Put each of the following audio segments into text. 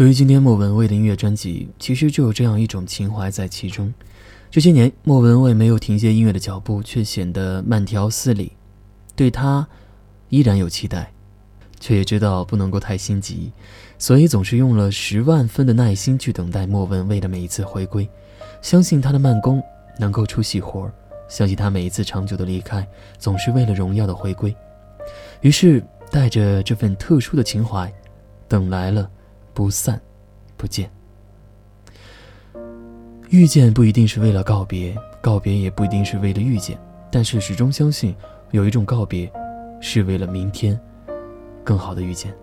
对于今天莫文蔚的音乐专辑，其实就有这样一种情怀在其中。这些年，莫文蔚没有停歇音乐的脚步，却显得慢条斯理。对他，依然有期待，却也知道不能够太心急，所以总是用了十万分的耐心去等待莫文蔚的每一次回归。相信他的慢工能够出细活，相信他每一次长久的离开，总是为了荣耀的回归。于是，带着这份特殊的情怀，等来了。不散，不见。遇见不一定是为了告别，告别也不一定是为了遇见。但是始终相信，有一种告别，是为了明天更好的遇见。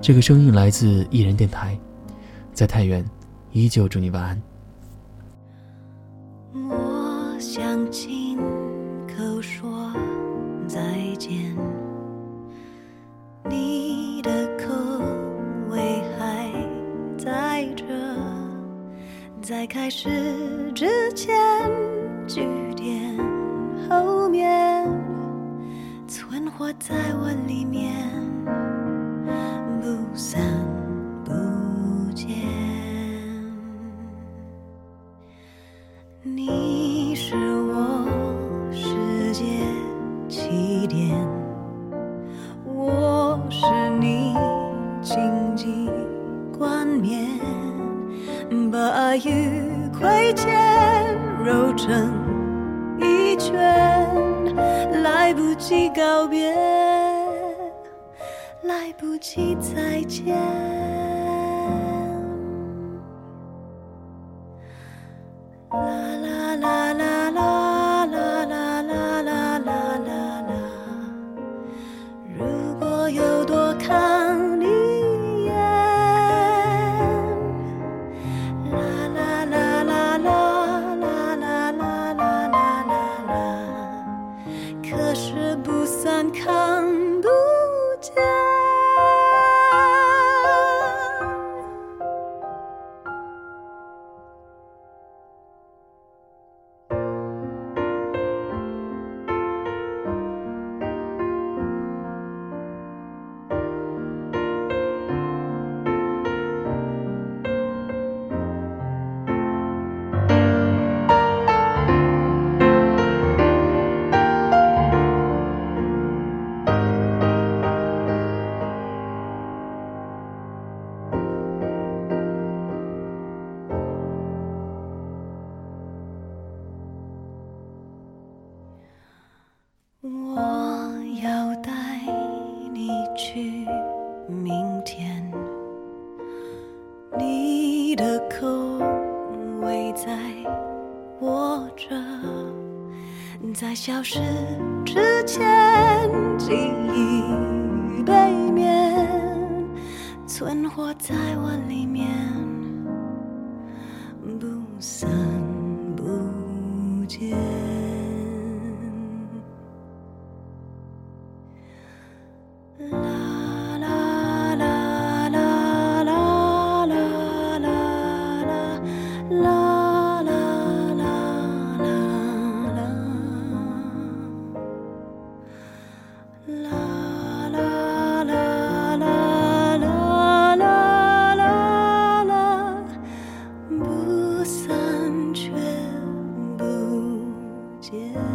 这个声音来自艺人电台，在太原，依旧祝你晚安。我想起在开始之前，句点后面，存活在我里面，不散不见。你是我世界起点，我是你荆棘冠冕。把爱与亏欠揉成一圈，来不及告别，来不及再见。sun comes. 在握着，在消失之前，记忆背面存活在我里面，不散。still.